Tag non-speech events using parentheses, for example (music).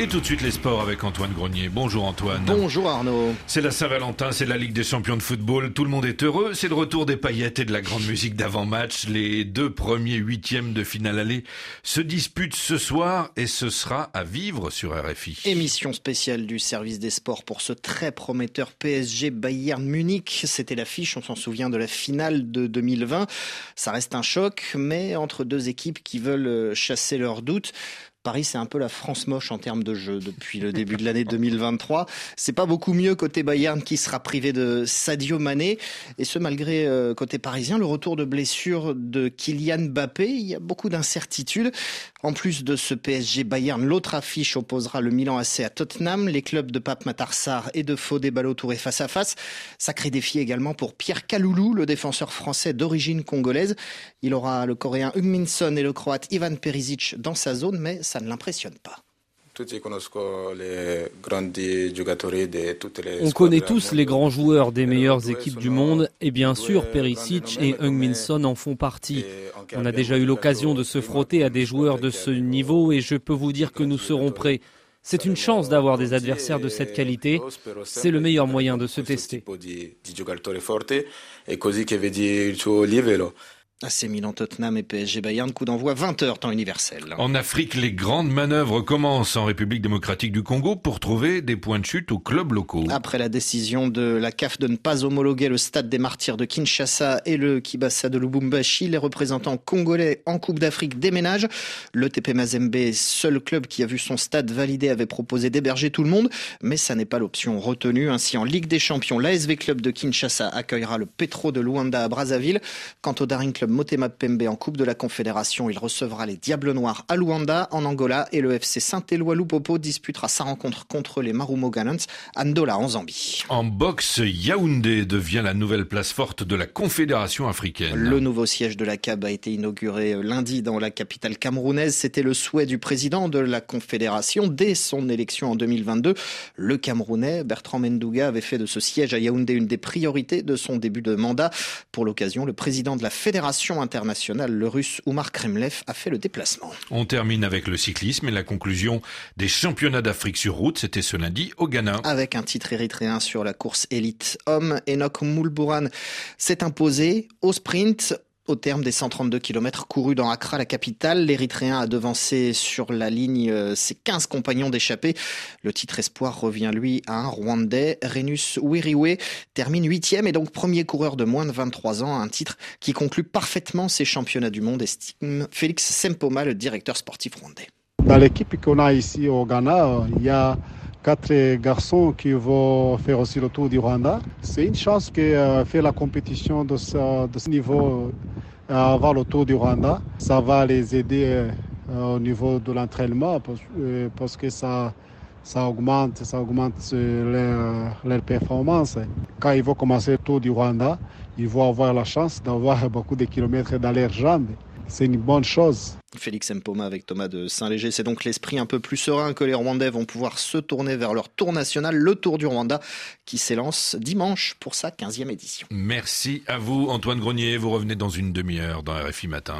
Et tout de suite les sports avec Antoine Grenier. Bonjour Antoine. Bonjour Arnaud. C'est la Saint-Valentin, c'est la Ligue des champions de football. Tout le monde est heureux. C'est le retour des paillettes et de la grande musique d'avant-match. Les deux premiers huitièmes de finale aller se disputent ce soir et ce sera à vivre sur RFI. Émission spéciale du service des sports pour ce très prometteur PSG Bayern Munich. C'était l'affiche, on s'en souvient de la finale de 2020. Ça reste un choc, mais entre deux équipes qui veulent chasser leurs doutes. Paris, c'est un peu la France moche en termes de jeu depuis le début de l'année 2023. C'est pas beaucoup mieux côté Bayern qui sera privé de Sadio Mané. Et ce, malgré euh, côté parisien, le retour de blessure de Kylian Mbappé. Il y a beaucoup d'incertitudes. En plus de ce PSG Bayern, l'autre affiche opposera le Milan AC à Tottenham. Les clubs de Pape Matarsar et de Fodé Ballo-Touré face à face. Sacré défi également pour Pierre Kaloulou, le défenseur français d'origine congolaise. Il aura le coréen Hugminson et le croate Ivan Perisic dans sa zone, mais ça ne l'impressionne pas. On connaît tous les grands joueurs des meilleures équipes du monde et bien sûr Perisic et Hung-Min en font partie. On a déjà eu l'occasion de se frotter à des joueurs de ce niveau et je peux vous dire que nous serons prêts. C'est une chance d'avoir des adversaires de cette qualité. C'est le meilleur moyen de se tester. AC Milan, Tottenham et PSG Bayern, coup d'envoi 20h temps universel. En Afrique, les grandes manœuvres commencent en République démocratique du Congo pour trouver des points de chute aux clubs locaux. Après la décision de la CAF de ne pas homologuer le stade des martyrs de Kinshasa et le Kibasa de Lubumbashi, les représentants congolais en Coupe d'Afrique déménagent. Le TP Mazembe, seul club qui a vu son stade validé, avait proposé d'héberger tout le monde, mais ça n'est pas l'option retenue. Ainsi, en Ligue des Champions, l'ASV Club de Kinshasa accueillera le Petro de Luanda à Brazzaville. Quant au Daring Club Motema Pembe en Coupe de la Confédération. Il recevra les Diables Noirs à Luanda, en Angola, et le FC Saint-Éloi Lupopo disputera sa rencontre contre les Marumo Gallants à Ndola, en Zambie. En boxe, Yaoundé devient la nouvelle place forte de la Confédération africaine. Le nouveau siège de la CAB a été inauguré lundi dans la capitale camerounaise. C'était le souhait du président de la Confédération dès son élection en 2022. Le Camerounais Bertrand Mendouga avait fait de ce siège à Yaoundé une des priorités de son début de mandat. Pour l'occasion, le président de la Fédération internationale, le russe Oumar Kremlev, a fait le déplacement. On termine avec le cyclisme et la conclusion des championnats d'Afrique sur route. C'était ce lundi au Ghana. Avec un titre érythréen sur la course élite homme, Enoch Moulbouran s'est imposé au sprint au terme des 132 km courus dans Accra, la capitale, l'Érythréen a devancé sur la ligne euh, ses 15 compagnons d'échappée. Le titre espoir revient lui à un Rwandais. Renus Wiriwe termine huitième et donc premier coureur de moins de 23 ans. Un titre qui conclut parfaitement ses championnats du monde, estime Félix Sempoma, le directeur sportif rwandais. Dans l'équipe qu'on a ici au Ghana, il y a quatre garçons qui vont faire aussi le tour du Rwanda. C'est une chance que euh, faire la compétition de ce, niveau avoir le tour du Rwanda. Ça va les aider euh, au niveau de l'entraînement euh, parce, que ça, ça augmente, ça augmente leur, leur, performance. Quand ils vont commencer le tour du Rwanda, ils vont avoir la chance d'avoir (laughs) beaucoup de kilomètres dans leurs jambes. C'est une bonne chose. Félix Mpoma avec Thomas de Saint-Léger. C'est donc l'esprit un peu plus serein que les Rwandais vont pouvoir se tourner vers leur tour national, le Tour du Rwanda, qui s'élance dimanche pour sa 15e édition. Merci à vous, Antoine Grenier. Vous revenez dans une demi-heure dans RFI Matin.